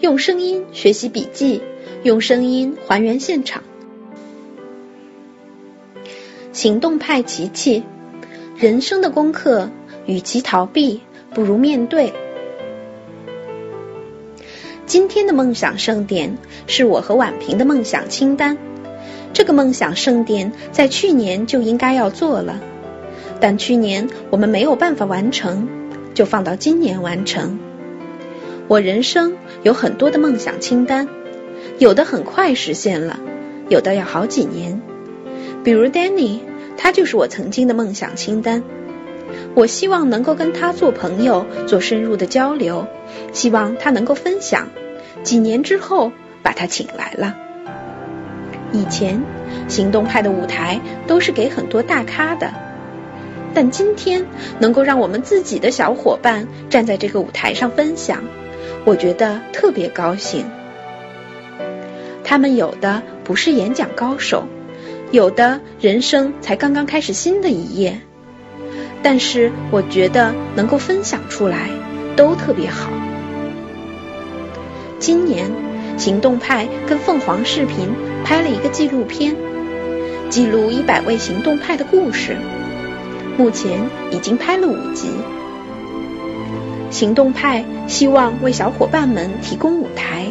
用声音学习笔记，用声音还原现场。行动派琪琪，人生的功课，与其逃避，不如面对。今天的梦想盛典是我和婉平的梦想清单。这个梦想盛典在去年就应该要做了，但去年我们没有办法完成，就放到今年完成。我人生有很多的梦想清单，有的很快实现了，有的要好几年。比如 Danny，他就是我曾经的梦想清单。我希望能够跟他做朋友，做深入的交流，希望他能够分享。几年之后，把他请来了。以前，行动派的舞台都是给很多大咖的，但今天能够让我们自己的小伙伴站在这个舞台上分享，我觉得特别高兴。他们有的不是演讲高手，有的人生才刚刚开始新的一页。但是我觉得能够分享出来都特别好。今年行动派跟凤凰视频拍了一个纪录片，记录一百位行动派的故事，目前已经拍了五集。行动派希望为小伙伴们提供舞台，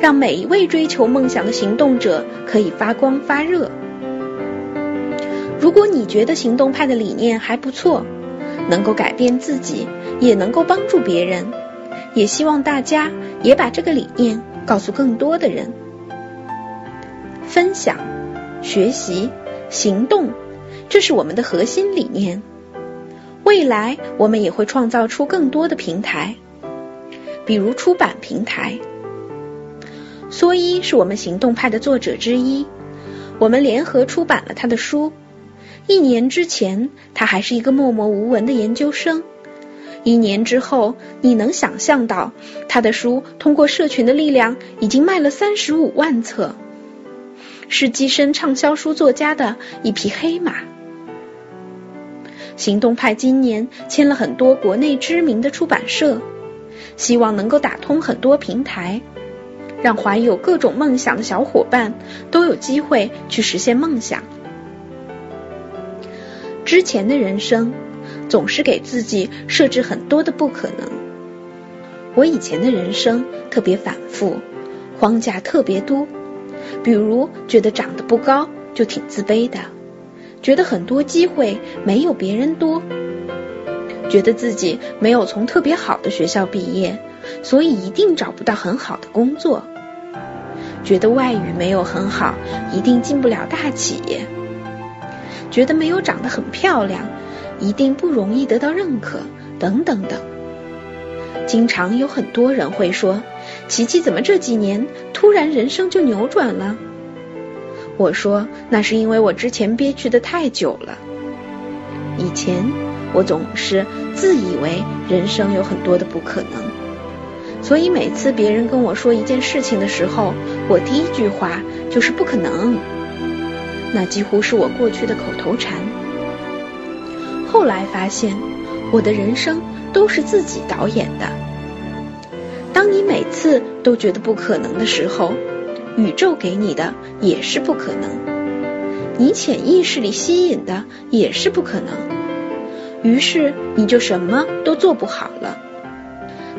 让每一位追求梦想的行动者可以发光发热。如果你觉得行动派的理念还不错，能够改变自己，也能够帮助别人，也希望大家也把这个理念告诉更多的人。分享、学习、行动，这是我们的核心理念。未来我们也会创造出更多的平台，比如出版平台。蓑衣是我们行动派的作者之一，我们联合出版了他的书。一年之前，他还是一个默默无闻的研究生。一年之后，你能想象到他的书通过社群的力量，已经卖了三十五万册，是跻身畅销书作家的一匹黑马。行动派今年签了很多国内知名的出版社，希望能够打通很多平台，让怀有各种梦想的小伙伴都有机会去实现梦想。之前的人生总是给自己设置很多的不可能。我以前的人生特别反复，框架特别多。比如觉得长得不高就挺自卑的，觉得很多机会没有别人多，觉得自己没有从特别好的学校毕业，所以一定找不到很好的工作，觉得外语没有很好，一定进不了大企业。觉得没有长得很漂亮，一定不容易得到认可，等等等。经常有很多人会说：“琪琪怎么这几年突然人生就扭转了？”我说：“那是因为我之前憋屈的太久了。以前我总是自以为人生有很多的不可能，所以每次别人跟我说一件事情的时候，我第一句话就是不可能。”那几乎是我过去的口头禅。后来发现，我的人生都是自己导演的。当你每次都觉得不可能的时候，宇宙给你的也是不可能，你潜意识里吸引的也是不可能。于是你就什么都做不好了。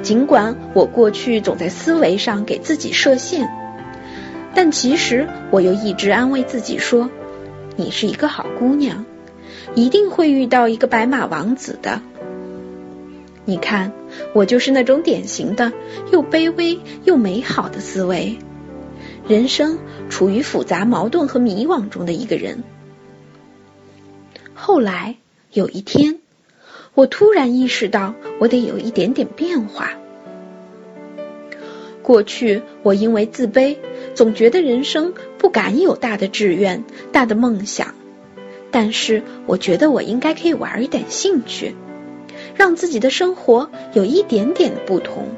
尽管我过去总在思维上给自己设限，但其实我又一直安慰自己说。你是一个好姑娘，一定会遇到一个白马王子的。你看，我就是那种典型的又卑微又美好的思维，人生处于复杂矛盾和迷惘中的一个人。后来有一天，我突然意识到，我得有一点点变化。过去我因为自卑。总觉得人生不敢有大的志愿、大的梦想，但是我觉得我应该可以玩一点兴趣，让自己的生活有一点点的不同。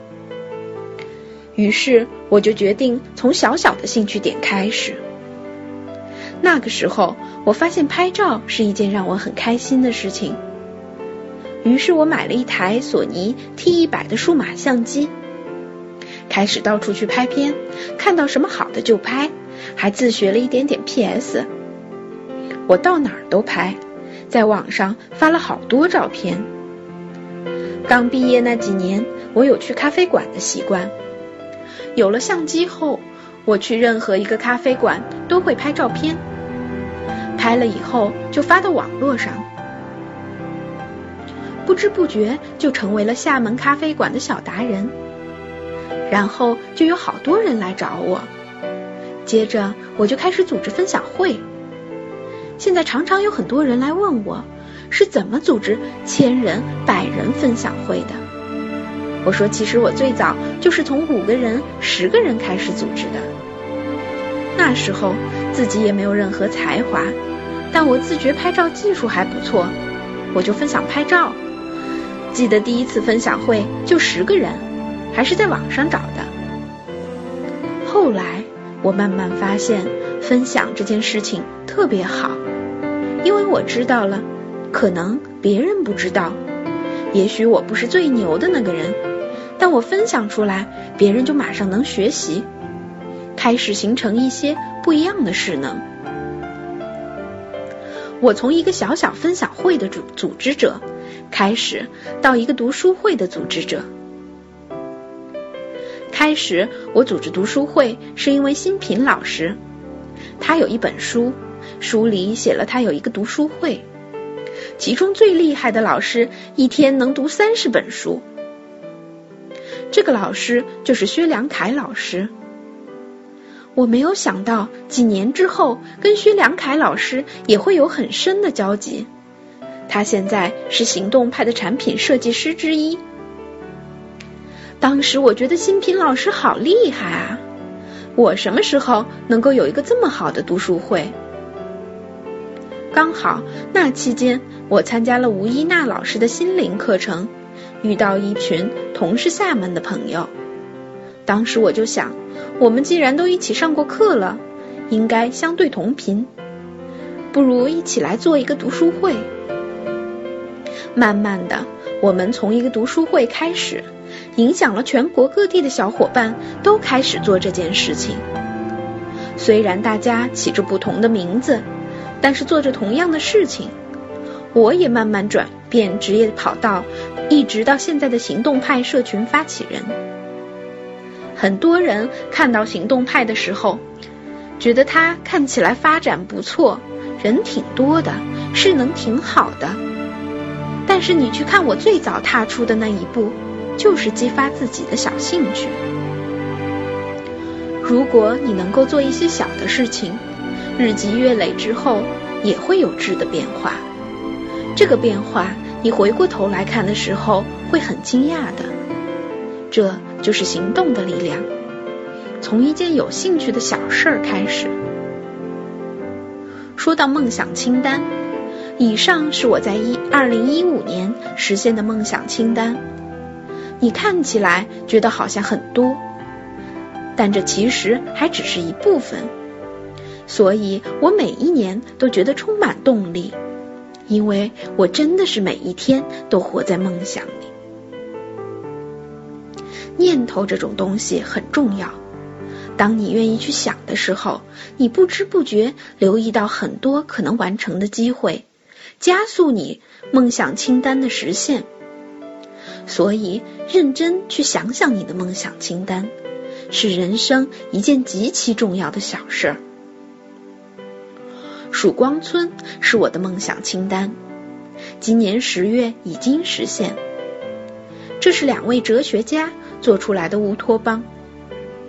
于是我就决定从小小的兴趣点开始。那个时候，我发现拍照是一件让我很开心的事情，于是我买了一台索尼 T 一百的数码相机。开始到处去拍片，看到什么好的就拍，还自学了一点点 PS。我到哪儿都拍，在网上发了好多照片。刚毕业那几年，我有去咖啡馆的习惯。有了相机后，我去任何一个咖啡馆都会拍照片，拍了以后就发到网络上。不知不觉就成为了厦门咖啡馆的小达人，然后就有好多人来找我，接着我就开始组织分享会。现在常常有很多人来问我，是怎么组织千人、百人分享会的？我说，其实我最早就是从五个人、十个人开始组织的。那时候自己也没有任何才华，但我自觉拍照技术还不错，我就分享拍照。记得第一次分享会就十个人，还是在网上找的。后来我慢慢发现，分享这件事情特别好，因为我知道了，可能别人不知道，也许我不是最牛的那个人，但我分享出来，别人就马上能学习，开始形成一些不一样的势能。我从一个小小分享会的组组织者。开始到一个读书会的组织者。开始我组织读书会是因为新平老师，他有一本书，书里写了他有一个读书会，其中最厉害的老师一天能读三十本书。这个老师就是薛良凯老师。我没有想到几年之后跟薛良凯老师也会有很深的交集。他现在是行动派的产品设计师之一。当时我觉得新平老师好厉害啊！我什么时候能够有一个这么好的读书会？刚好那期间我参加了吴一娜老师的心灵课程，遇到一群同是厦门的朋友。当时我就想，我们既然都一起上过课了，应该相对同频，不如一起来做一个读书会。慢慢的，我们从一个读书会开始，影响了全国各地的小伙伴，都开始做这件事情。虽然大家起着不同的名字，但是做着同样的事情。我也慢慢转变职业跑道，一直到现在的行动派社群发起人。很多人看到行动派的时候，觉得他看起来发展不错，人挺多的，势能挺好的。但是你去看我最早踏出的那一步，就是激发自己的小兴趣。如果你能够做一些小的事情，日积月累之后也会有质的变化。这个变化，你回过头来看的时候会很惊讶的。这就是行动的力量。从一件有兴趣的小事儿开始。说到梦想清单。以上是我在一二零一五年实现的梦想清单。你看起来觉得好像很多，但这其实还只是一部分。所以我每一年都觉得充满动力，因为我真的是每一天都活在梦想里。念头这种东西很重要。当你愿意去想的时候，你不知不觉留意到很多可能完成的机会。加速你梦想清单的实现，所以认真去想想你的梦想清单，是人生一件极其重要的小事儿。曙光村是我的梦想清单，今年十月已经实现。这是两位哲学家做出来的乌托邦，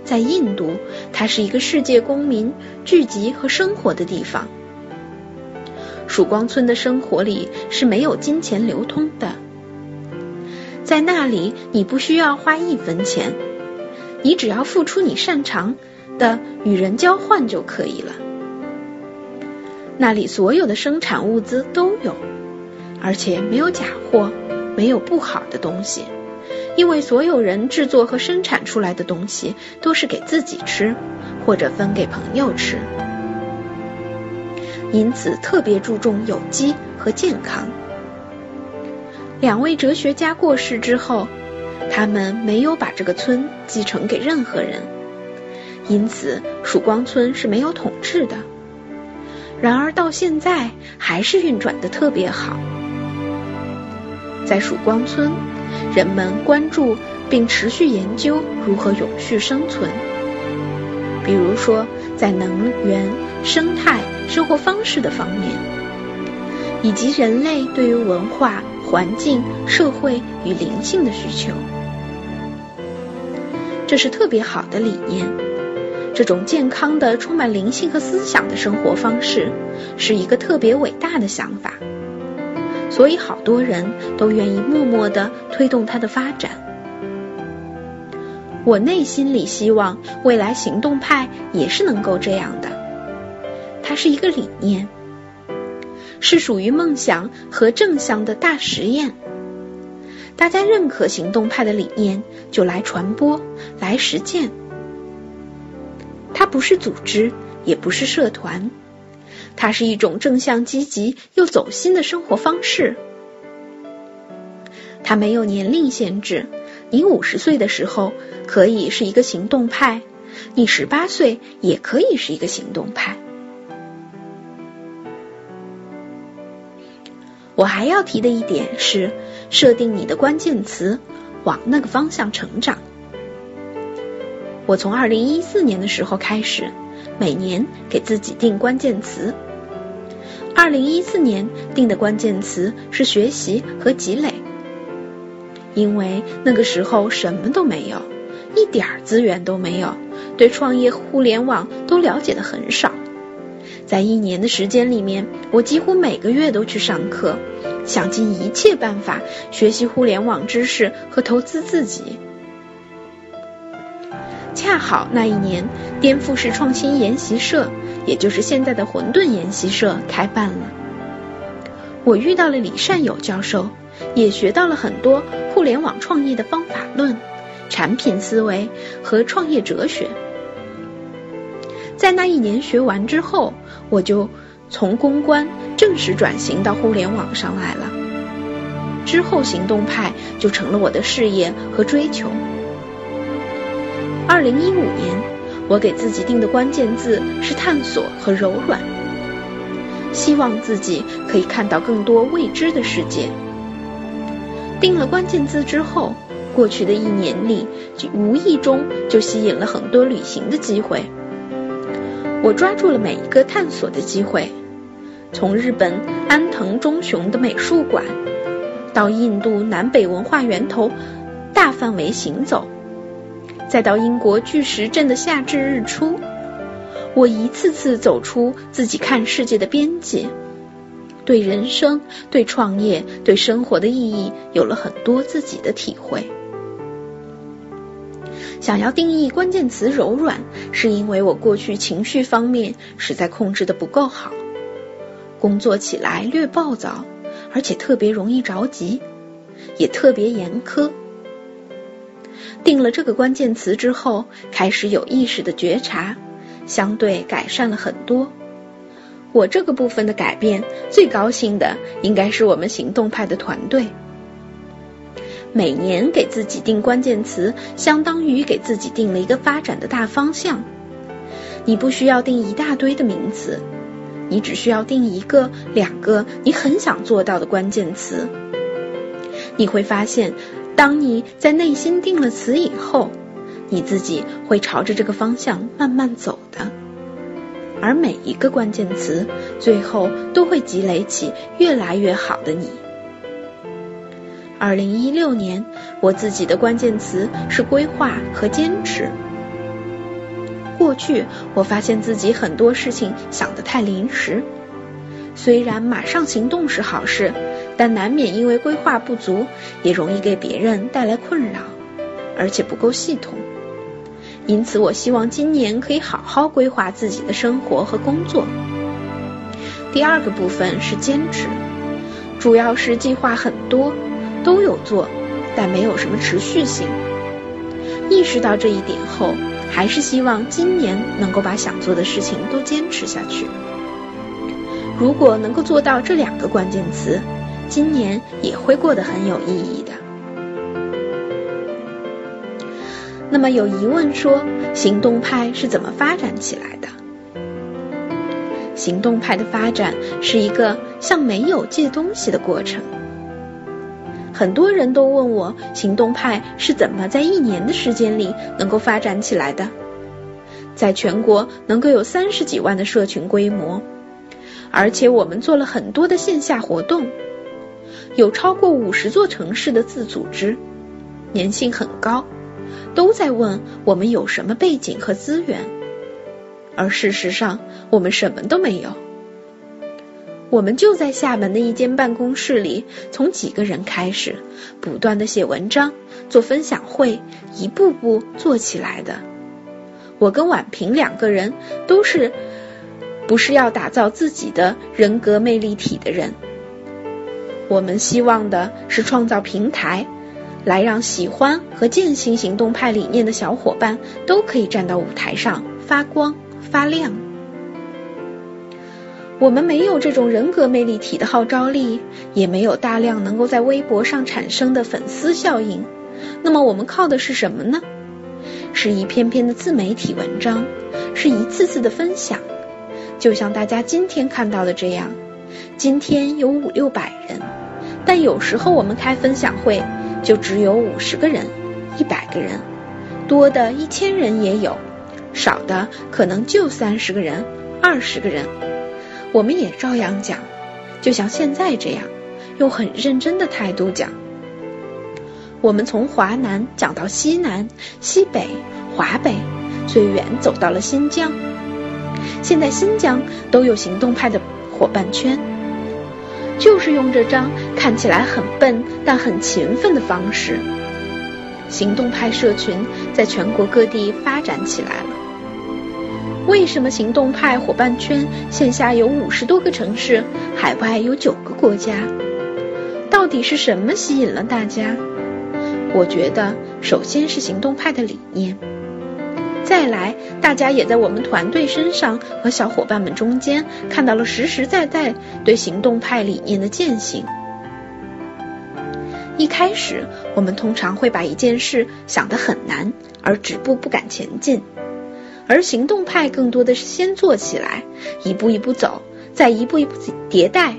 在印度，它是一个世界公民聚集和生活的地方。曙光村的生活里是没有金钱流通的，在那里你不需要花一分钱，你只要付出你擅长的与人交换就可以了。那里所有的生产物资都有，而且没有假货，没有不好的东西，因为所有人制作和生产出来的东西都是给自己吃或者分给朋友吃。因此，特别注重有机和健康。两位哲学家过世之后，他们没有把这个村继承给任何人，因此曙光村是没有统治的。然而到现在还是运转的特别好。在曙光村，人们关注并持续研究如何永续生存，比如说在能源、生态、生活方式的方面，以及人类对于文化、环境、社会与灵性的需求。这是特别好的理念。这种健康的、充满灵性和思想的生活方式，是一个特别伟大的想法。所以，好多人都愿意默默的推动它的发展。我内心里希望未来行动派也是能够这样的。它是一个理念，是属于梦想和正向的大实验。大家认可行动派的理念，就来传播，来实践。它不是组织，也不是社团。它是一种正向、积极又走心的生活方式。它没有年龄限制，你五十岁的时候可以是一个行动派，你十八岁也可以是一个行动派。我还要提的一点是，设定你的关键词，往那个方向成长。我从二零一四年的时候开始，每年给自己定关键词。二零一四年定的关键词是学习和积累，因为那个时候什么都没有，一点资源都没有，对创业互联网都了解的很少。在一年的时间里面，我几乎每个月都去上课，想尽一切办法学习互联网知识和投资自己。恰好那一年，颠覆式创新研习社。也就是现在的混沌研习社开办了，我遇到了李善友教授，也学到了很多互联网创业的方法论、产品思维和创业哲学。在那一年学完之后，我就从公关正式转型到互联网上来了。之后，行动派就成了我的事业和追求。二零一五年。我给自己定的关键字是探索和柔软，希望自己可以看到更多未知的世界。定了关键字之后，过去的一年里，就无意中就吸引了很多旅行的机会。我抓住了每一个探索的机会，从日本安藤忠雄的美术馆，到印度南北文化源头，大范围行走。再到英国巨石镇的夏至日出，我一次次走出自己看世界的边界，对人生、对创业、对生活的意义有了很多自己的体会。想要定义关键词柔软，是因为我过去情绪方面实在控制的不够好，工作起来略暴躁，而且特别容易着急，也特别严苛。定了这个关键词之后，开始有意识的觉察，相对改善了很多。我这个部分的改变，最高兴的应该是我们行动派的团队。每年给自己定关键词，相当于给自己定了一个发展的大方向。你不需要定一大堆的名词，你只需要定一个、两个你很想做到的关键词。你会发现。当你在内心定了词以后，你自己会朝着这个方向慢慢走的，而每一个关键词最后都会积累起越来越好的你。二零一六年，我自己的关键词是规划和坚持。过去我发现自己很多事情想得太临时，虽然马上行动是好事。但难免因为规划不足，也容易给别人带来困扰，而且不够系统。因此，我希望今年可以好好规划自己的生活和工作。第二个部分是坚持，主要是计划很多，都有做，但没有什么持续性。意识到这一点后，还是希望今年能够把想做的事情都坚持下去。如果能够做到这两个关键词。今年也会过得很有意义的。那么有疑问说，行动派是怎么发展起来的？行动派的发展是一个向没有借东西的过程。很多人都问我，行动派是怎么在一年的时间里能够发展起来的？在全国能够有三十几万的社群规模，而且我们做了很多的线下活动，有超过五十座城市的自组织，粘性很高，都在问我们有什么背景和资源，而事实上我们什么都没有。我们就在厦门的一间办公室里，从几个人开始，不断的写文章、做分享会，一步步做起来的。我跟婉平两个人都是不是要打造自己的人格魅力体的人，我们希望的是创造平台，来让喜欢和践行行动派理念的小伙伴都可以站到舞台上发光发亮。我们没有这种人格魅力体的号召力，也没有大量能够在微博上产生的粉丝效应。那么我们靠的是什么呢？是一篇篇的自媒体文章，是一次次的分享。就像大家今天看到的这样，今天有五六百人，但有时候我们开分享会就只有五十个人、一百个人，多的一千人也有，少的可能就三十个人、二十个人。我们也照样讲，就像现在这样，用很认真的态度讲。我们从华南讲到西南、西北、华北，最远走到了新疆。现在新疆都有行动派的伙伴圈，就是用这张看起来很笨但很勤奋的方式，行动派社群在全国各地发展起来了。为什么行动派伙伴圈线下有五十多个城市，海外有九个国家？到底是什么吸引了大家？我觉得，首先是行动派的理念，再来，大家也在我们团队身上和小伙伴们中间看到了实实在在对行动派理念的践行。一开始，我们通常会把一件事想得很难，而止步不敢前进。而行动派更多的是先做起来，一步一步走，再一步一步迭代。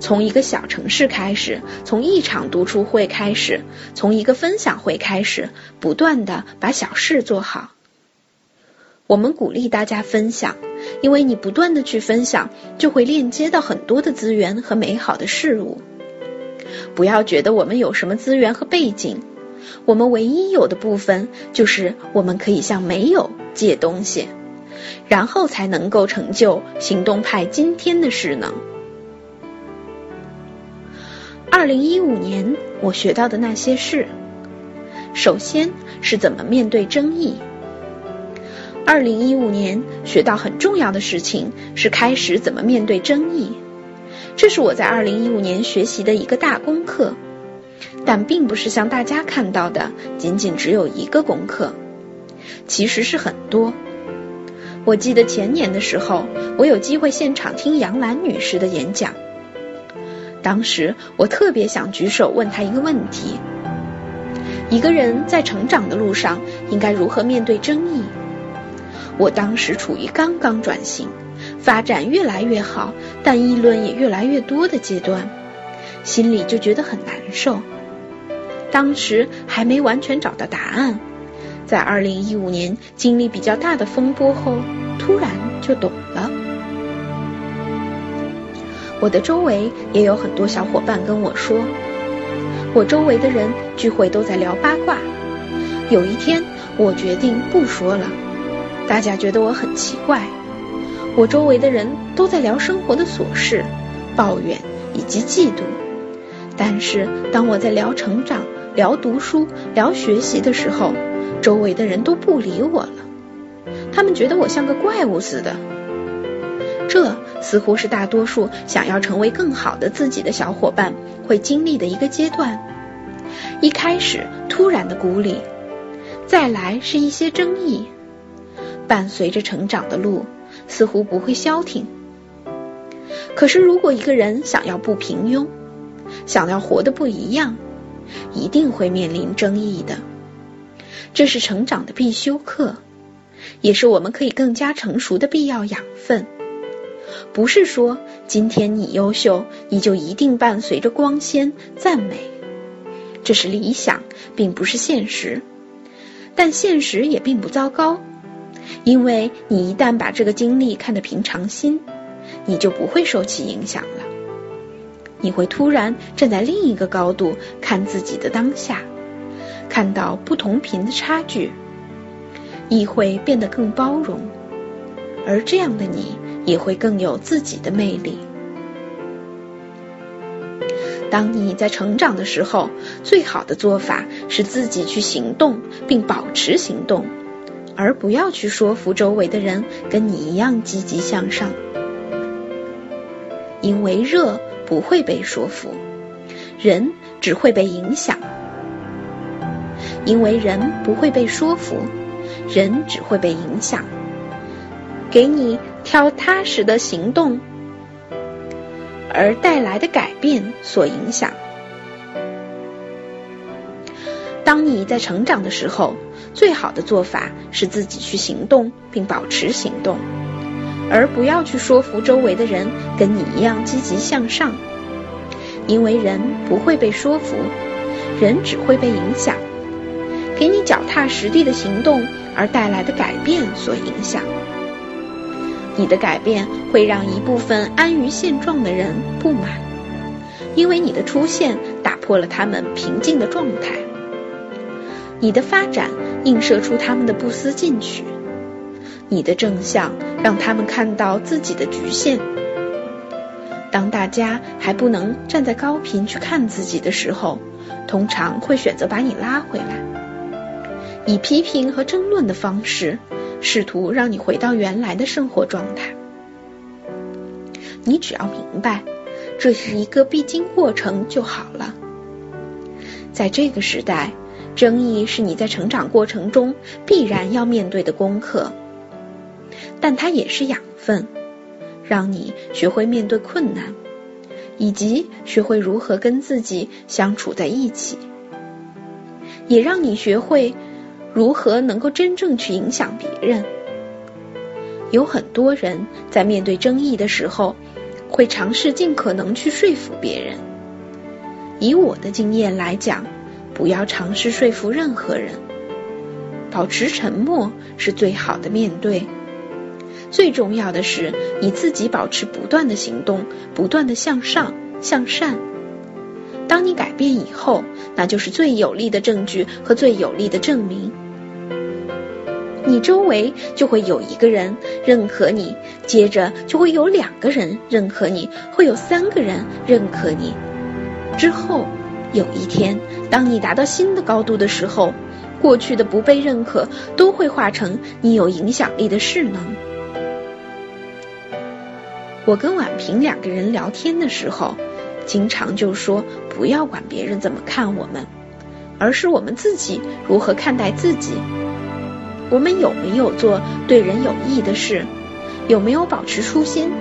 从一个小城市开始，从一场读书会开始，从一个分享会开始，不断的把小事做好。我们鼓励大家分享，因为你不断的去分享，就会链接到很多的资源和美好的事物。不要觉得我们有什么资源和背景，我们唯一有的部分就是我们可以向没有。借东西，然后才能够成就行动派今天的势能。二零一五年我学到的那些事，首先是怎么面对争议。二零一五年学到很重要的事情是开始怎么面对争议，这是我在二零一五年学习的一个大功课，但并不是像大家看到的仅仅只有一个功课。其实是很多。我记得前年的时候，我有机会现场听杨澜女士的演讲。当时我特别想举手问她一个问题：一个人在成长的路上应该如何面对争议？我当时处于刚刚转型、发展越来越好，但议论也越来越多的阶段，心里就觉得很难受。当时还没完全找到答案。在二零一五年经历比较大的风波后，突然就懂了。我的周围也有很多小伙伴跟我说，我周围的人聚会都在聊八卦。有一天，我决定不说了，大家觉得我很奇怪。我周围的人都在聊生活的琐事、抱怨以及嫉妒，但是当我在聊成长、聊读书、聊学习的时候，周围的人都不理我了，他们觉得我像个怪物似的。这似乎是大多数想要成为更好的自己的小伙伴会经历的一个阶段。一开始突然的孤立，再来是一些争议，伴随着成长的路似乎不会消停。可是如果一个人想要不平庸，想要活得不一样，一定会面临争议的。这是成长的必修课，也是我们可以更加成熟的必要养分。不是说今天你优秀，你就一定伴随着光鲜赞美，这是理想，并不是现实。但现实也并不糟糕，因为你一旦把这个经历看得平常心，你就不会受其影响了。你会突然站在另一个高度看自己的当下，看到不同频的差距，亦会变得更包容，而这样的你也会更有自己的魅力。当你在成长的时候，最好的做法是自己去行动，并保持行动，而不要去说服周围的人跟你一样积极向上。因为热不会被说服，人只会被影响；因为人不会被说服，人只会被影响。给你挑踏实的行动。而带来的改变所影响。当你在成长的时候，最好的做法是自己去行动，并保持行动，而不要去说服周围的人跟你一样积极向上。因为人不会被说服，人只会被影响。给你脚踏实地的行动而带来的改变所影响。你的改变会让一部分安于现状的人不满，因为你的出现打破了他们平静的状态。你的发展映射出他们的不思进取，你的正向让他们看到自己的局限。当大家还不能站在高频去看自己的时候，通常会选择把你拉回来，以批评和争论的方式。试图让你回到原来的生活状态，你只要明白这是一个必经过程就好了。在这个时代，争议是你在成长过程中必然要面对的功课，但它也是养分，让你学会面对困难，以及学会如何跟自己相处在一起，也让你学会。如何能够真正去影响别人？有很多人在面对争议的时候，会尝试尽可能去说服别人。以我的经验来讲，不要尝试说服任何人，保持沉默是最好的面对。最重要的是，你自己保持不断的行动，不断的向上向善。当你改变以后，那就是最有力的证据和最有力的证明。你周围就会有一个人认可你，接着就会有两个人认可你，会有三个人认可你。之后有一天，当你达到新的高度的时候，过去的不被认可都会化成你有影响力的势能。我跟婉平两个人聊天的时候，经常就说不要管别人怎么看我们，而是我们自己如何看待自己。我们有没有做对人有益的事？有没有保持初心？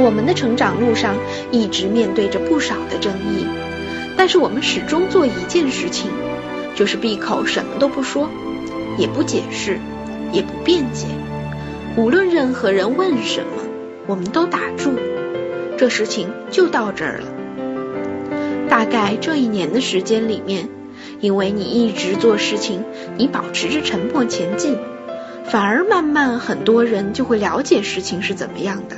我们的成长路上一直面对着不少的争议，但是我们始终做一件事情，就是闭口什么都不说，也不解释，也不辩解。无论任何人问什么，我们都打住。这事情就到这儿了。大概这一年的时间里面。因为你一直做事情，你保持着沉默前进，反而慢慢很多人就会了解事情是怎么样的，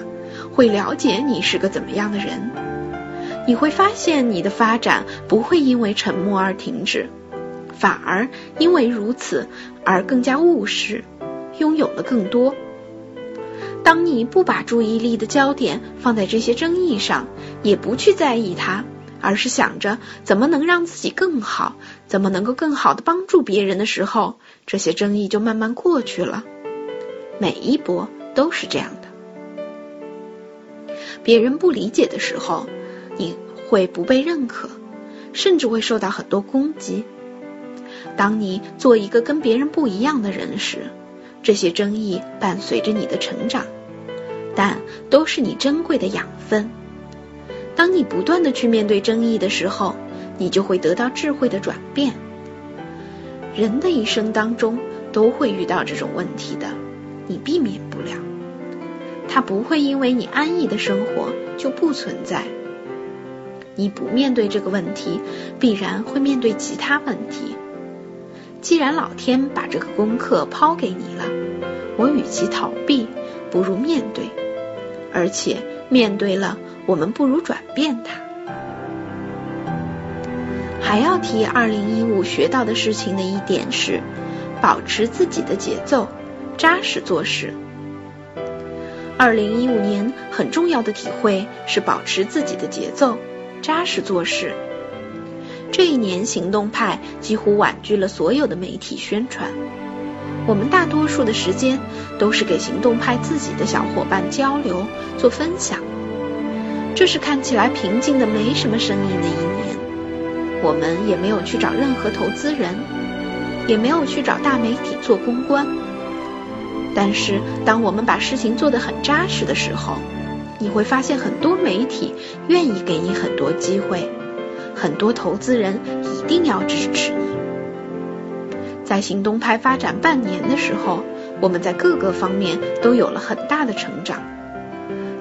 会了解你是个怎么样的人。你会发现你的发展不会因为沉默而停止，反而因为如此而更加务实，拥有了更多。当你不把注意力的焦点放在这些争议上，也不去在意它。而是想着怎么能让自己更好，怎么能够更好的帮助别人的时候，这些争议就慢慢过去了。每一波都是这样的。别人不理解的时候，你会不被认可，甚至会受到很多攻击。当你做一个跟别人不一样的人时，这些争议伴随着你的成长，但都是你珍贵的养分。当你不断的去面对争议的时候，你就会得到智慧的转变。人的一生当中都会遇到这种问题的，你避免不了。它不会因为你安逸的生活就不存在。你不面对这个问题，必然会面对其他问题。既然老天把这个功课抛给你了，我与其逃避，不如面对。而且面对了，我们不如转变它。还要提二零一五学到的事情的一点是，保持自己的节奏，扎实做事。二零一五年很重要的体会是保持自己的节奏，扎实做事。这一年，行动派几乎婉拒了所有的媒体宣传。我们大多数的时间都是给行动派自己的小伙伴交流、做分享。这是看起来平静的、没什么声音的一年。我们也没有去找任何投资人，也没有去找大媒体做公关。但是，当我们把事情做得很扎实的时候，你会发现很多媒体愿意给你很多机会。很多投资人一定要支持你。在行动派发展半年的时候，我们在各个方面都有了很大的成长，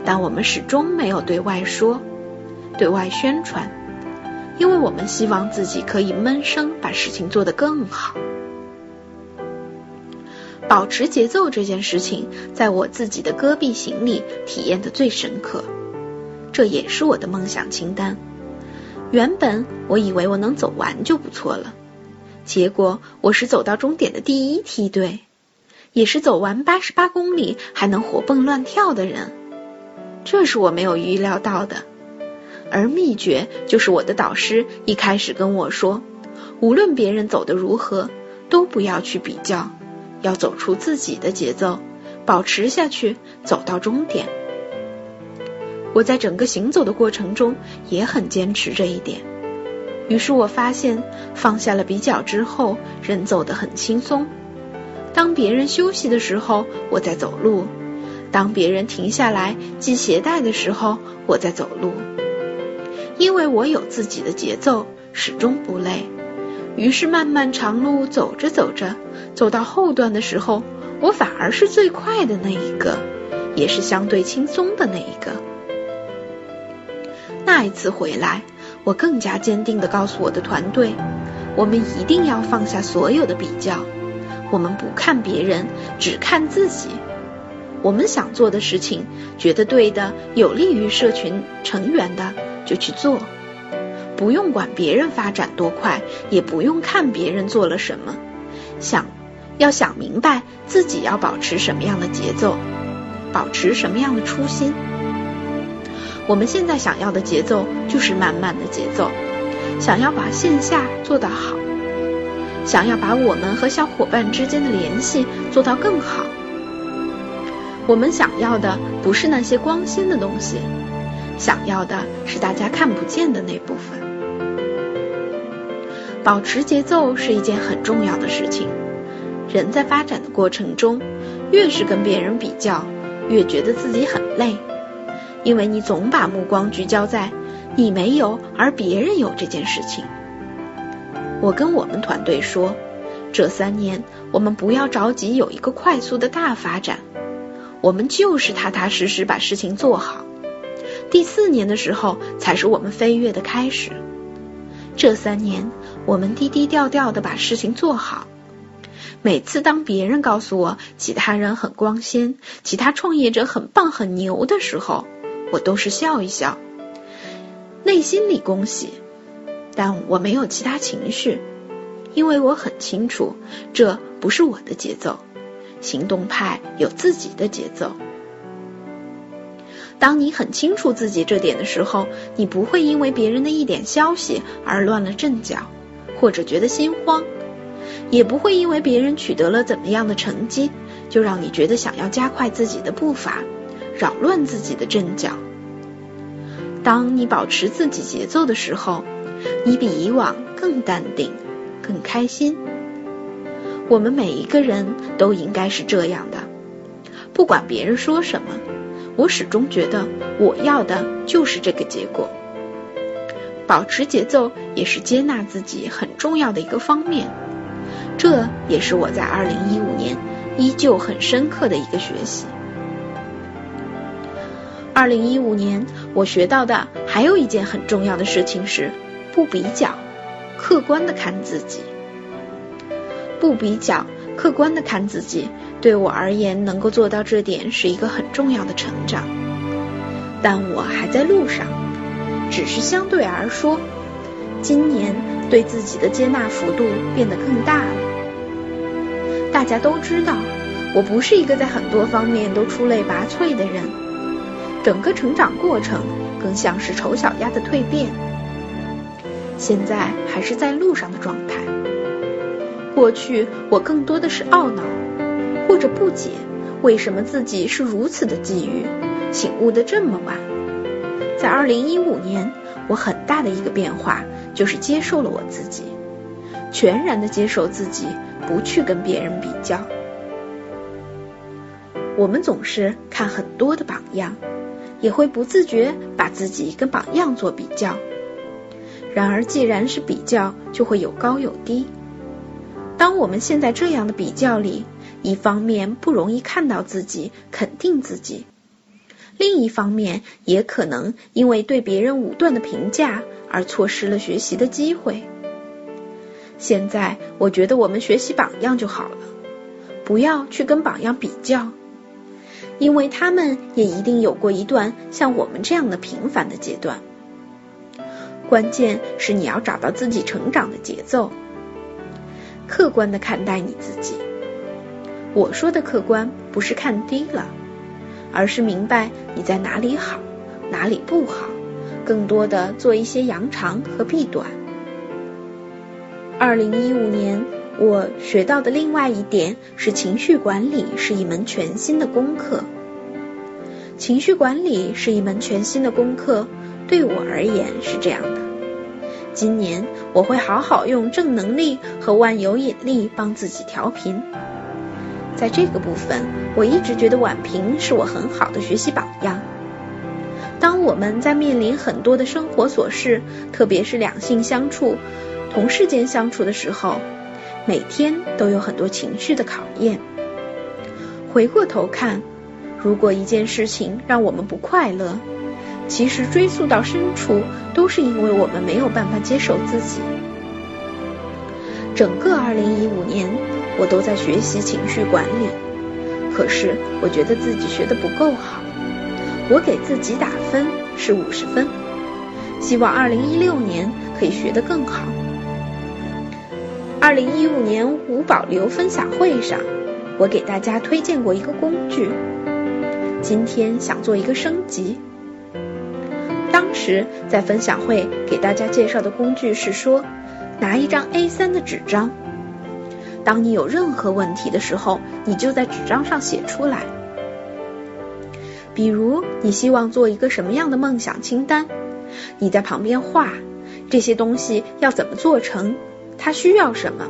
但我们始终没有对外说、对外宣传，因为我们希望自己可以闷声把事情做得更好。保持节奏这件事情，在我自己的戈壁行里体验的最深刻，这也是我的梦想清单。原本我以为我能走完就不错了，结果我是走到终点的第一梯队，也是走完八十八公里还能活蹦乱跳的人，这是我没有预料到的。而秘诀就是我的导师一开始跟我说，无论别人走得如何，都不要去比较，要走出自己的节奏，保持下去，走到终点。我在整个行走的过程中也很坚持这一点，于是我发现放下了比较之后，人走得很轻松。当别人休息的时候，我在走路；当别人停下来系鞋带的时候，我在走路。因为我有自己的节奏，始终不累。于是漫漫长路走着走着，走到后段的时候，我反而是最快的那一个，也是相对轻松的那一个。那一次回来，我更加坚定地告诉我的团队，我们一定要放下所有的比较，我们不看别人，只看自己。我们想做的事情，觉得对的、有利于社群成员的，就去做，不用管别人发展多快，也不用看别人做了什么，想要想明白自己要保持什么样的节奏，保持什么样的初心。我们现在想要的节奏就是慢慢的节奏，想要把线下做得好，想要把我们和小伙伴之间的联系做到更好。我们想要的不是那些光鲜的东西，想要的是大家看不见的那部分。保持节奏是一件很重要的事情。人在发展的过程中，越是跟别人比较，越觉得自己很累。因为你总把目光聚焦在你没有而别人有这件事情。我跟我们团队说，这三年我们不要着急有一个快速的大发展，我们就是踏踏实实把事情做好。第四年的时候才是我们飞跃的开始。这三年我们低低调调的把事情做好。每次当别人告诉我其他人很光鲜，其他创业者很棒很牛的时候，我都是笑一笑，内心里恭喜，但我没有其他情绪，因为我很清楚这不是我的节奏。行动派有自己的节奏。当你很清楚自己这点的时候，你不会因为别人的一点消息而乱了阵脚，或者觉得心慌，也不会因为别人取得了怎么样的成绩，就让你觉得想要加快自己的步伐。扰乱自己的阵脚。当你保持自己节奏的时候，你比以往更淡定、更开心。我们每一个人都应该是这样的。不管别人说什么，我始终觉得我要的就是这个结果。保持节奏也是接纳自己很重要的一个方面。这也是我在二零一五年依旧很深刻的一个学习。二零一五年，我学到的还有一件很重要的事情是，不比较，客观的看自己。不比较，客观的看自己，对我而言，能够做到这点是一个很重要的成长。但我还在路上，只是相对而说，今年对自己的接纳幅度变得更大了。大家都知道，我不是一个在很多方面都出类拔萃的人，整个成长过程更像是丑小鸭的蜕变。现在还是在路上的状态。过去我更多的是懊恼，或者不解，为什么自己是如此的际遇，醒悟的这么晚。在二零一五年，我很大的一个变化就是接受了我自己，全然的接受自己，不去跟别人比较。我们总是看很多的榜样，也会不自觉把自己跟榜样做比较。然而，既然是比较，就会有高有低。当我们陷在这样的比较里，一方面不容易看到自己、肯定自己，另一方面也可能因为对别人武断的评价而错失了学习的机会。现在我觉得我们学习榜样就好了，不要去跟榜样比较，因为他们也一定有过一段像我们这样的平凡的阶段。关键是你要找到自己成长的节奏。客观的看待你自己。我说的客观不是看低了，而是明白你在哪里好，哪里不好，更多的做一些扬长和避短。二零一五年，我学到的另外一点是，情绪管理是一门全新的功课。情绪管理是一门全新的功课，对我而言是这样的。今年我会好好用正能力和万有引力帮自己调频。在这个部分，我一直觉得婉平是我很好的学习榜样。当我们在面临很多的生活琐事，特别是两性相处、同事间相处的时候，每天都有很多情绪的考验。回过头看，如果一件事情让我们不快乐，其实追溯到深处，都是因为我们没有办法接受自己。整个二零一五年，我都在学习情绪管理，可是我觉得自己学的不够好。我给自己打分是五十分，希望二零一六年可以学得更好。二零一五年无保留分享会上，我给大家推荐过一个工具，今天想做一个升级。当时在分享会给大家介绍的工具是说，拿一张 A3 的纸张，当你有任何问题的时候，你就在纸张上写出来。比如你希望做一个什么样的梦想清单，你在旁边画这些东西要怎么做成，它需要什么。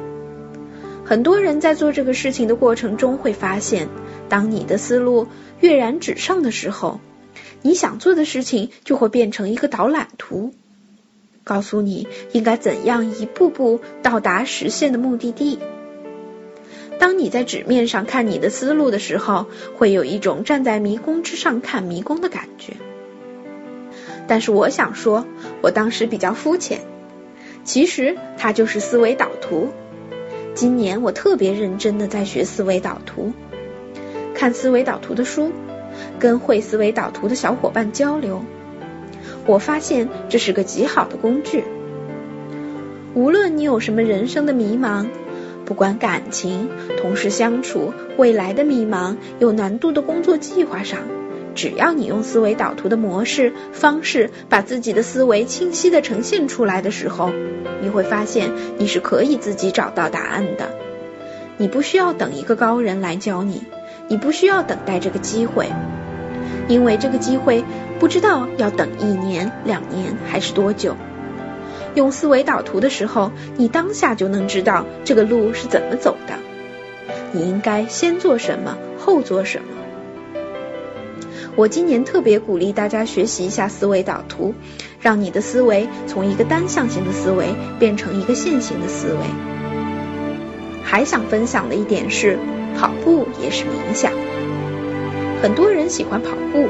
很多人在做这个事情的过程中会发现，当你的思路跃然纸上的时候。你想做的事情就会变成一个导览图，告诉你应该怎样一步步到达实现的目的地。当你在纸面上看你的思路的时候，会有一种站在迷宫之上看迷宫的感觉。但是我想说，我当时比较肤浅，其实它就是思维导图。今年我特别认真的在学思维导图，看思维导图的书。跟会思维导图的小伙伴交流，我发现这是个极好的工具。无论你有什么人生的迷茫，不管感情、同事相处、未来的迷茫、有难度的工作计划上，只要你用思维导图的模式方式，把自己的思维清晰的呈现出来的时候，你会发现你是可以自己找到答案的。你不需要等一个高人来教你，你不需要等待这个机会。因为这个机会不知道要等一年、两年还是多久。用思维导图的时候，你当下就能知道这个路是怎么走的。你应该先做什么，后做什么。我今年特别鼓励大家学习一下思维导图，让你的思维从一个单向型的思维变成一个线性的思维。还想分享的一点是，跑步也是冥想。很多人喜欢跑步，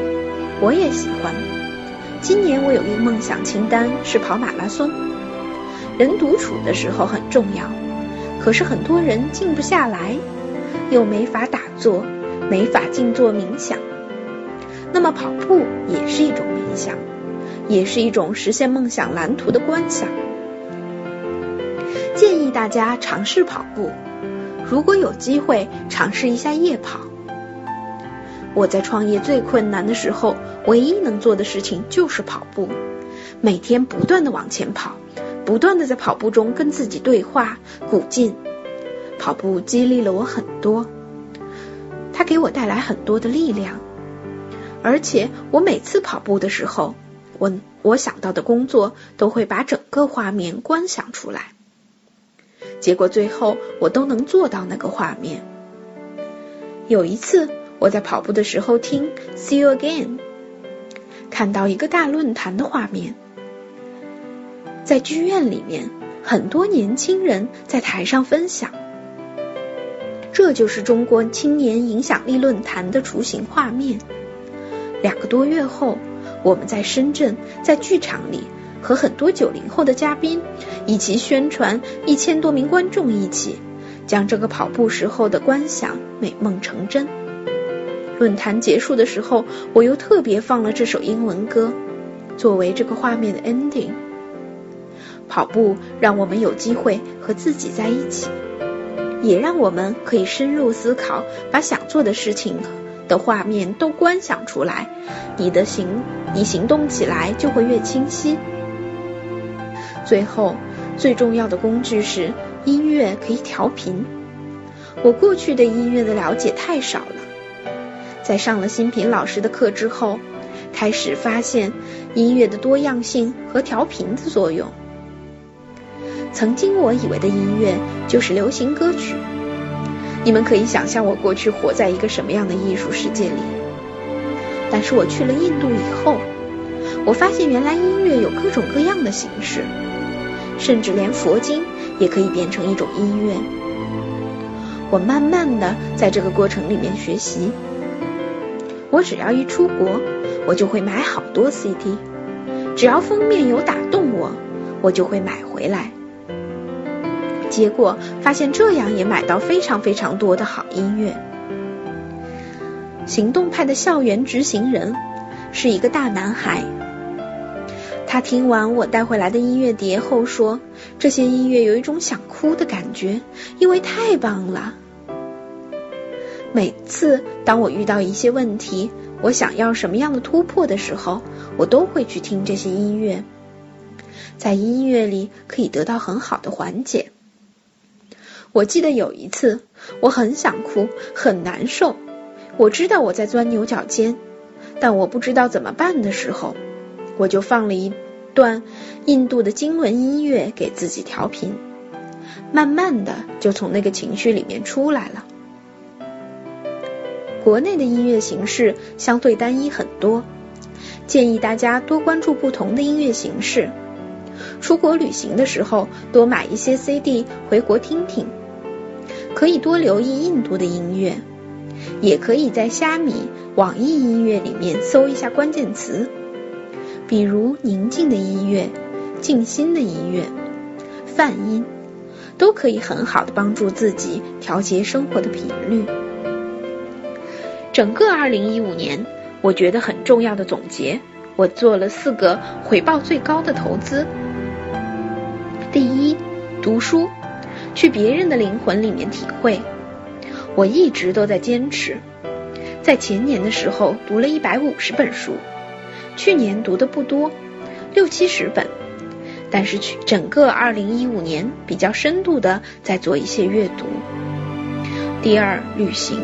我也喜欢。今年我有一个梦想清单是跑马拉松。人独处的时候很重要，可是很多人静不下来，又没法打坐，没法静坐冥想。那么跑步也是一种冥想，也是一种实现梦想蓝图的观想。建议大家尝试跑步，如果有机会尝试一下夜跑。我在创业最困难的时候，唯一能做的事情就是跑步，每天不断的往前跑，不断的在跑步中跟自己对话、鼓劲。跑步激励了我很多，它给我带来很多的力量，而且我每次跑步的时候，我我想到的工作都会把整个画面观想出来，结果最后我都能做到那个画面。有一次。我在跑步的时候听 See You Again，看到一个大论坛的画面，在剧院里面，很多年轻人在台上分享，这就是中国青年影响力论坛的雏形画面。两个多月后，我们在深圳，在剧场里和很多九零后的嘉宾一起宣传，一千多名观众一起将这个跑步时候的观想美梦成真。论坛结束的时候，我又特别放了这首英文歌，作为这个画面的 ending。跑步让我们有机会和自己在一起，也让我们可以深入思考，把想做的事情的画面都观想出来。你的行，你行动起来就会越清晰。最后，最重要的工具是音乐，可以调频。我过去对音乐的了解太少了。在上了新平老师的课之后，开始发现音乐的多样性和调频的作用。曾经我以为的音乐就是流行歌曲，你们可以想象我过去活在一个什么样的艺术世界里。但是我去了印度以后，我发现原来音乐有各种各样的形式，甚至连佛经也可以变成一种音乐。我慢慢的在这个过程里面学习。我只要一出国，我就会买好多 CD，只要封面有打动我，我就会买回来。结果发现这样也买到非常非常多的好音乐。行动派的校园执行人是一个大男孩，他听完我带回来的音乐碟后说：“这些音乐有一种想哭的感觉，因为太棒了。”每次当我遇到一些问题，我想要什么样的突破的时候，我都会去听这些音乐，在音乐里可以得到很好的缓解。我记得有一次，我很想哭，很难受，我知道我在钻牛角尖，但我不知道怎么办的时候，我就放了一段印度的经文音乐给自己调频，慢慢的就从那个情绪里面出来了。国内的音乐形式相对单一很多，建议大家多关注不同的音乐形式。出国旅行的时候，多买一些 CD 回国听听。可以多留意印度的音乐，也可以在虾米、网易音乐里面搜一下关键词，比如宁静的音乐、静心的音乐、泛音，都可以很好的帮助自己调节生活的频率。整个二零一五年，我觉得很重要的总结，我做了四个回报最高的投资。第一，读书，去别人的灵魂里面体会。我一直都在坚持，在前年的时候读了一百五十本书，去年读的不多，六七十本，但是去整个二零一五年比较深度的在做一些阅读。第二，旅行。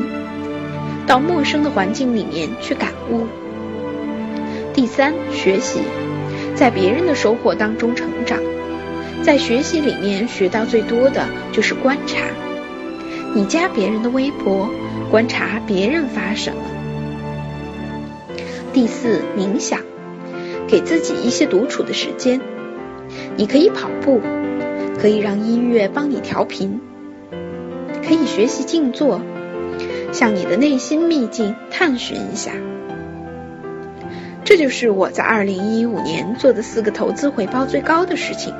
到陌生的环境里面去感悟。第三，学习，在别人的收获当中成长，在学习里面学到最多的就是观察。你加别人的微博，观察别人发什么。第四，冥想，给自己一些独处的时间。你可以跑步，可以让音乐帮你调频。可以学习静坐，向你的内心秘境探寻一下。这就是我在二零一五年做的四个投资回报最高的事情，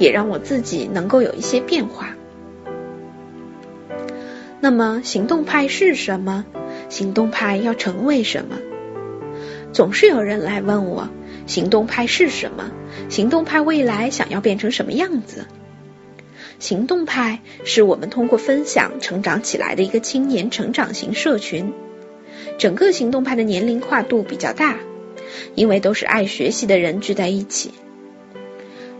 也让我自己能够有一些变化。那么，行动派是什么？行动派要成为什么？总是有人来问我，行动派是什么？行动派未来想要变成什么样子？行动派是我们通过分享成长起来的一个青年成长型社群。整个行动派的年龄跨度比较大，因为都是爱学习的人聚在一起。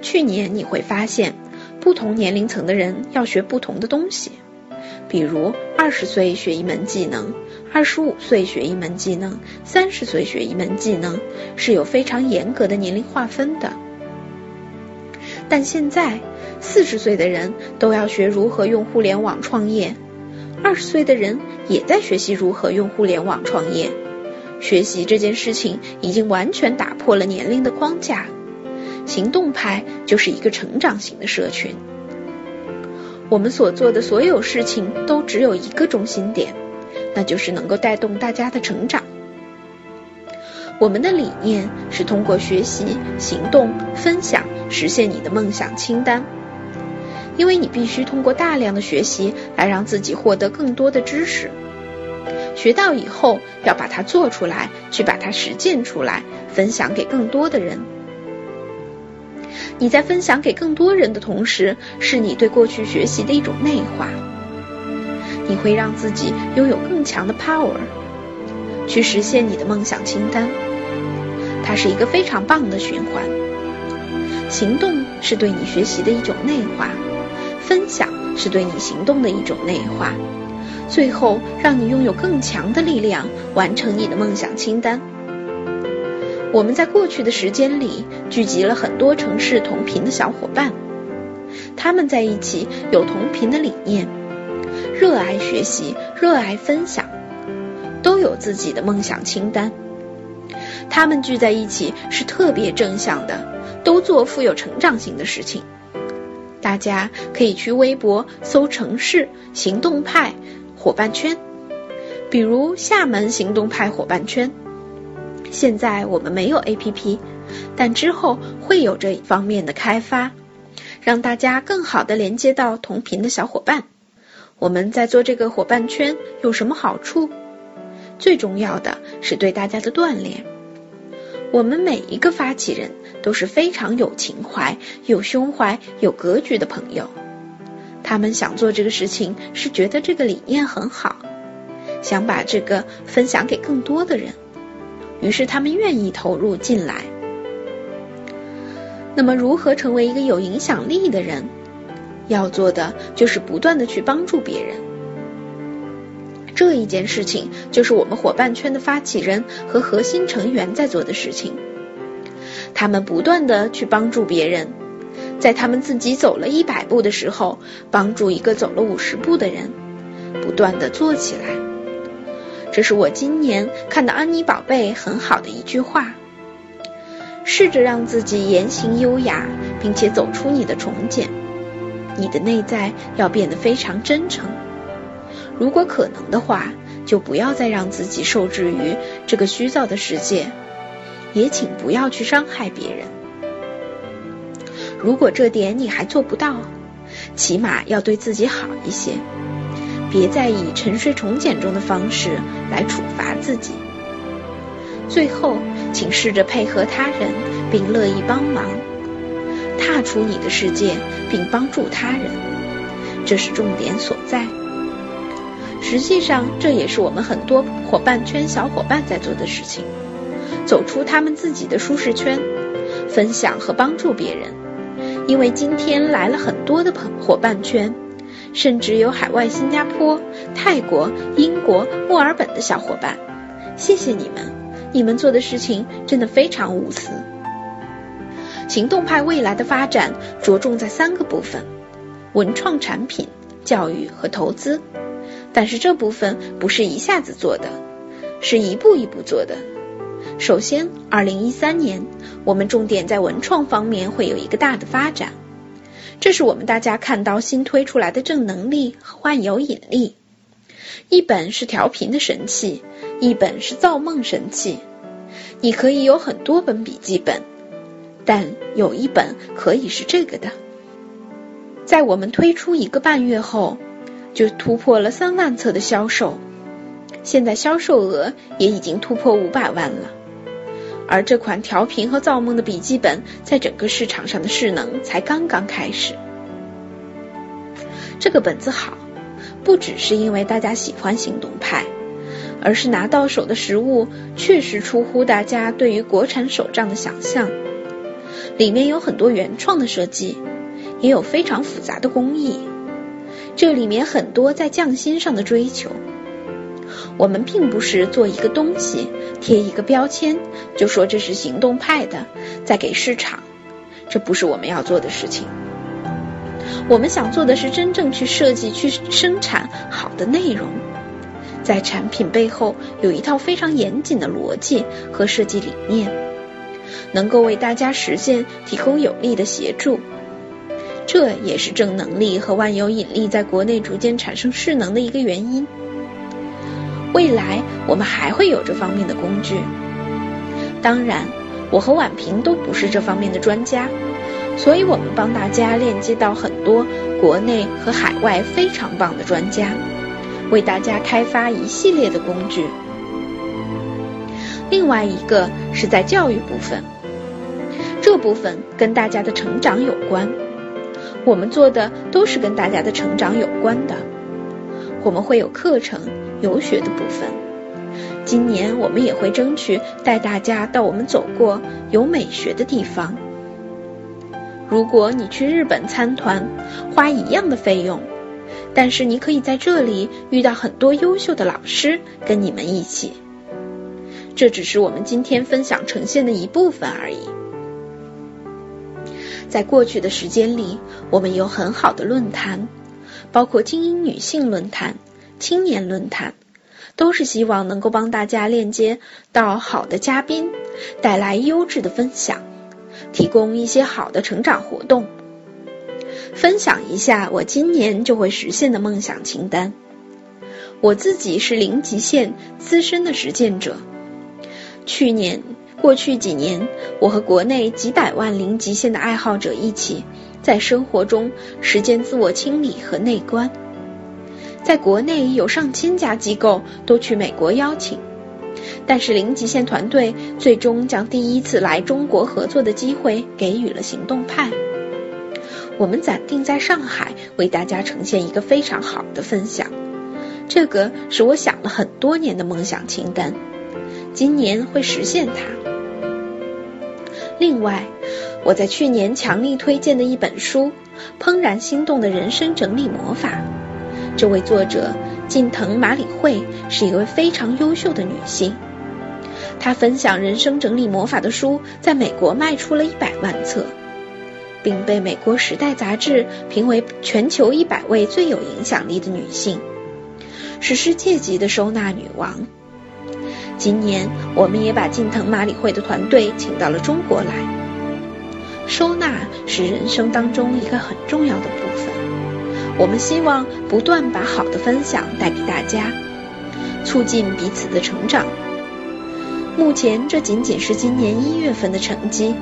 去年你会发现，不同年龄层的人要学不同的东西，比如二十岁学一门技能，二十五岁学一门技能，三十岁学一门技能，是有非常严格的年龄划分的。但现在，四十岁的人都要学如何用互联网创业。二十岁的人也在学习如何用互联网创业，学习这件事情已经完全打破了年龄的框架。行动派就是一个成长型的社群，我们所做的所有事情都只有一个中心点，那就是能够带动大家的成长。我们的理念是通过学习、行动、分享，实现你的梦想清单。因为你必须通过大量的学习来让自己获得更多的知识，学到以后要把它做出来，去把它实践出来，分享给更多的人。你在分享给更多人的同时，是你对过去学习的一种内化。你会让自己拥有更强的 power，去实现你的梦想清单。它是一个非常棒的循环。行动是对你学习的一种内化。分享是对你行动的一种内化，最后让你拥有更强的力量，完成你的梦想清单。我们在过去的时间里聚集了很多城市同频的小伙伴，他们在一起有同频的理念，热爱学习，热爱分享，都有自己的梦想清单。他们聚在一起是特别正向的，都做富有成长性的事情。大家可以去微博搜“城市行动派伙伴圈”，比如厦门行动派伙伴圈。现在我们没有 APP，但之后会有这一方面的开发，让大家更好的连接到同频的小伙伴。我们在做这个伙伴圈有什么好处？最重要的是对大家的锻炼。我们每一个发起人都是非常有情怀、有胸怀、有格局的朋友。他们想做这个事情，是觉得这个理念很好，想把这个分享给更多的人，于是他们愿意投入进来。那么，如何成为一个有影响力的人？要做的就是不断的去帮助别人。这一件事情就是我们伙伴圈的发起人和核心成员在做的事情。他们不断的去帮助别人，在他们自己走了一百步的时候，帮助一个走了五十步的人，不断的做起来。这是我今年看到安妮宝贝很好的一句话：试着让自己言行优雅，并且走出你的重茧，你的内在要变得非常真诚。如果可能的话，就不要再让自己受制于这个虚造的世界，也请不要去伤害别人。如果这点你还做不到，起码要对自己好一些，别再以沉睡重茧中的方式来处罚自己。最后，请试着配合他人，并乐意帮忙，踏出你的世界，并帮助他人，这是重点所在。实际上，这也是我们很多伙伴圈小伙伴在做的事情：走出他们自己的舒适圈，分享和帮助别人。因为今天来了很多的朋伙伴圈，甚至有海外新加坡、泰国、英国、墨尔本的小伙伴。谢谢你们，你们做的事情真的非常无私。行动派未来的发展着重在三个部分：文创产品、教育和投资。但是这部分不是一下子做的，是一步一步做的。首先，二零一三年我们重点在文创方面会有一个大的发展，这是我们大家看到新推出来的正能力和万有引力。一本是调频的神器，一本是造梦神器。你可以有很多本笔记本，但有一本可以是这个的。在我们推出一个半月后，就突破了三万册的销售，现在销售额也已经突破五百万了。而这款调频和造梦的笔记本，在整个市场上的势能才刚刚开始。这个本子好，不只是因为大家喜欢行动派，而是拿到手的实物确实出乎大家对于国产手账的想象。里面有很多原创的设计，也有非常复杂的工艺。这里面很多在匠心上的追求。我们并不是做一个东西，贴一个标签，就说这是行动派的，在给市场，这不是我们要做的事情。我们想做的是真正去设计、去生产好的内容，在产品背后有一套非常严谨的逻辑和设计理念，能够为大家实现提供有力的协助。这也是正能力和万有引力在国内逐渐产生势能的一个原因。未来我们还会有这方面的工具，当然，我和婉平都不是这方面的专家，所以我们帮大家链接到很多国内和海外非常棒的专家，为大家开发一系列的工具。另外一个是在教育部分，这部分跟大家的成长有关，我们做的都是跟大家的成长有关的，我们会有课程。游学的部分，今年我们也会争取带大家到我们走过有美学的地方。如果你去日本参团，花一样的费用，但是你可以在这里遇到很多优秀的老师跟你们一起。这只是我们今天分享呈现的一部分而已。在过去的时间里，我们有很好的论坛，包括精英女性论坛。青年论坛都是希望能够帮大家链接到好的嘉宾，带来优质的分享，提供一些好的成长活动。分享一下我今年就会实现的梦想清单。我自己是零极限资深的实践者。去年、过去几年，我和国内几百万零极限的爱好者一起，在生活中实践自我清理和内观。在国内有上千家机构都去美国邀请，但是零极限团队最终将第一次来中国合作的机会给予了行动派。我们暂定在上海为大家呈现一个非常好的分享，这个是我想了很多年的梦想清单，今年会实现它。另外，我在去年强力推荐的一本书《怦然心动的人生整理魔法》。这位作者近藤麻里惠是一位非常优秀的女性，她分享人生整理魔法的书在美国卖出了一百万册，并被美国《时代》杂志评为全球一百位最有影响力的女性，是世界级的收纳女王。今年，我们也把近藤麻里惠的团队请到了中国来。收纳是人生当中一个很重要的部分。我们希望不断把好的分享带给大家，促进彼此的成长。目前这仅仅是今年一月份的成绩，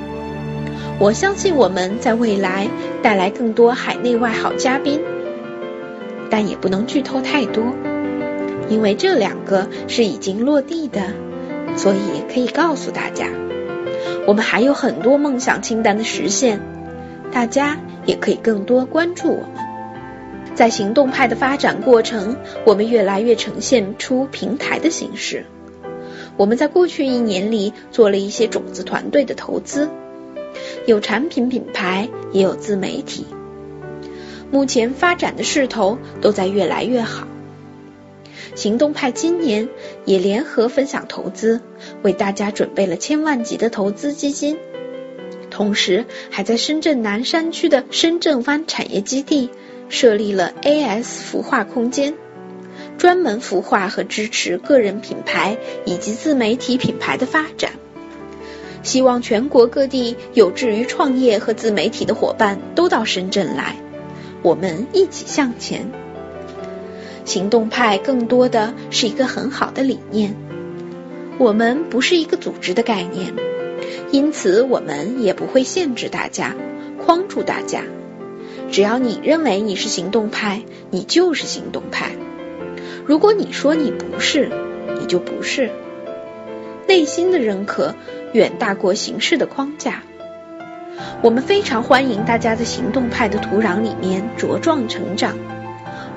我相信我们在未来带来更多海内外好嘉宾，但也不能剧透太多，因为这两个是已经落地的，所以可以告诉大家，我们还有很多梦想清单的实现，大家也可以更多关注我们。在行动派的发展过程，我们越来越呈现出平台的形式。我们在过去一年里做了一些种子团队的投资，有产品品牌，也有自媒体。目前发展的势头都在越来越好。行动派今年也联合分享投资，为大家准备了千万级的投资基金，同时还在深圳南山区的深圳湾产业基地。设立了 AS 孵化空间，专门孵化和支持个人品牌以及自媒体品牌的发展。希望全国各地有志于创业和自媒体的伙伴都到深圳来，我们一起向前。行动派更多的是一个很好的理念，我们不是一个组织的概念，因此我们也不会限制大家，框住大家。只要你认为你是行动派，你就是行动派；如果你说你不是，你就不是。内心的认可远大过形式的框架。我们非常欢迎大家在行动派的土壤里面茁壮成长，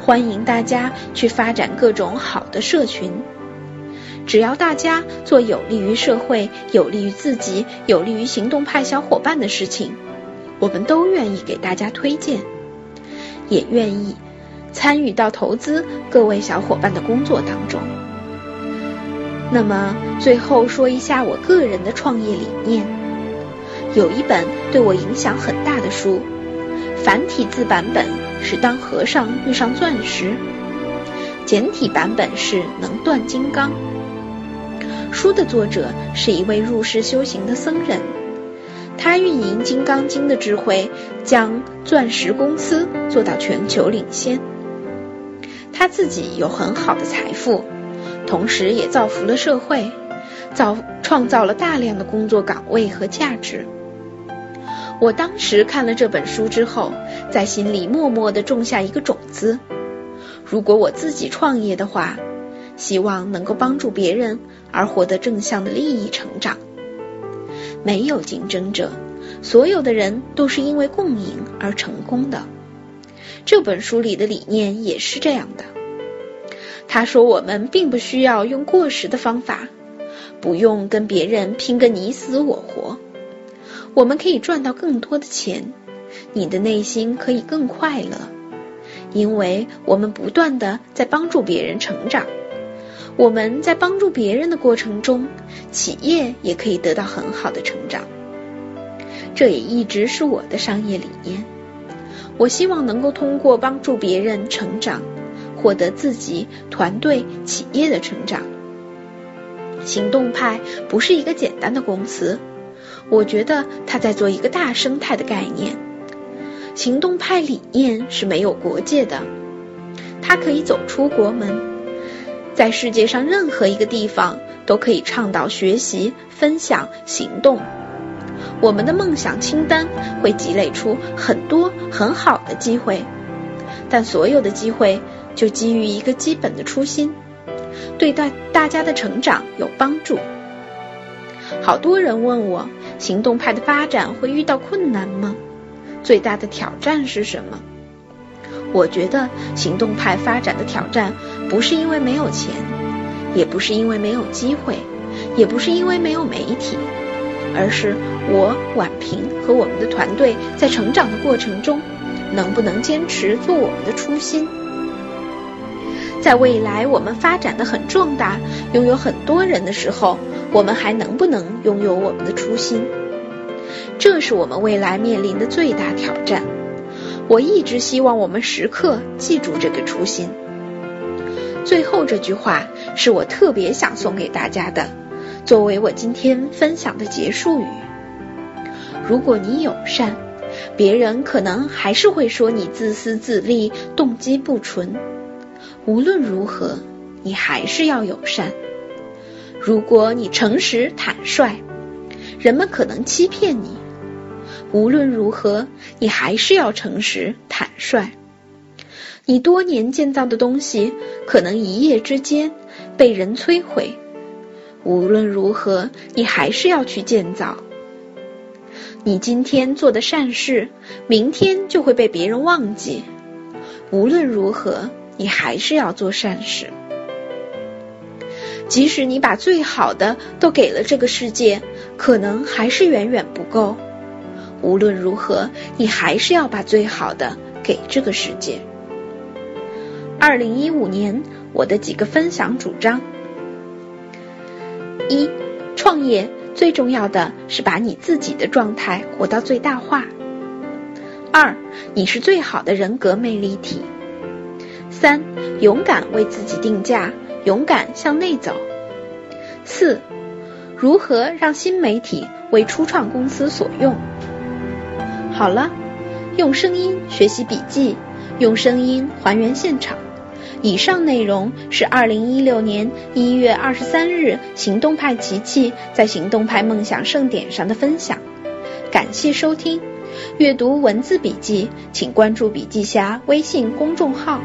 欢迎大家去发展各种好的社群。只要大家做有利于社会、有利于自己、有利于行动派小伙伴的事情，我们都愿意给大家推荐，也愿意参与到投资各位小伙伴的工作当中。那么，最后说一下我个人的创业理念。有一本对我影响很大的书，繁体字版本是《当和尚遇上钻石》，简体版本是《能断金刚》。书的作者是一位入世修行的僧人，他运营《金刚经》的智慧，将钻石公司做到全球领先。他自己有很好的财富。同时也造福了社会，造创造了大量的工作岗位和价值。我当时看了这本书之后，在心里默默的种下一个种子：如果我自己创业的话，希望能够帮助别人而获得正向的利益成长。没有竞争者，所有的人都是因为共赢而成功的。这本书里的理念也是这样的。他说：“我们并不需要用过时的方法，不用跟别人拼个你死我活。我们可以赚到更多的钱，你的内心可以更快乐，因为我们不断的在帮助别人成长。我们在帮助别人的过程中，企业也可以得到很好的成长。这也一直是我的商业理念。我希望能够通过帮助别人成长。”获得自己、团队、企业的成长。行动派不是一个简单的公司，我觉得它在做一个大生态的概念。行动派理念是没有国界的，它可以走出国门，在世界上任何一个地方都可以倡导学习、分享、行动。我们的梦想清单会积累出很多很好的机会，但所有的机会。就基于一个基本的初心，对大大家的成长有帮助。好多人问我，行动派的发展会遇到困难吗？最大的挑战是什么？我觉得行动派发展的挑战不是因为没有钱，也不是因为没有机会，也不是因为没有媒体，而是我婉平和我们的团队在成长的过程中，能不能坚持做我们的初心。在未来，我们发展的很壮大，拥有很多人的时候，我们还能不能拥有我们的初心？这是我们未来面临的最大挑战。我一直希望我们时刻记住这个初心。最后这句话是我特别想送给大家的，作为我今天分享的结束语。如果你友善，别人可能还是会说你自私自利，动机不纯。无论如何，你还是要友善。如果你诚实坦率，人们可能欺骗你。无论如何，你还是要诚实坦率。你多年建造的东西，可能一夜之间被人摧毁。无论如何，你还是要去建造。你今天做的善事，明天就会被别人忘记。无论如何。你还是要做善事，即使你把最好的都给了这个世界，可能还是远远不够。无论如何，你还是要把最好的给这个世界。二零一五年，我的几个分享主张：一、创业最重要的是把你自己的状态活到最大化；二、你是最好的人格魅力体。三，勇敢为自己定价，勇敢向内走。四，如何让新媒体为初创公司所用？好了，用声音学习笔记，用声音还原现场。以上内容是二零一六年一月二十三日行动派琪琪在行动派梦想盛典上的分享。感谢收听，阅读文字笔记，请关注笔记侠微信公众号。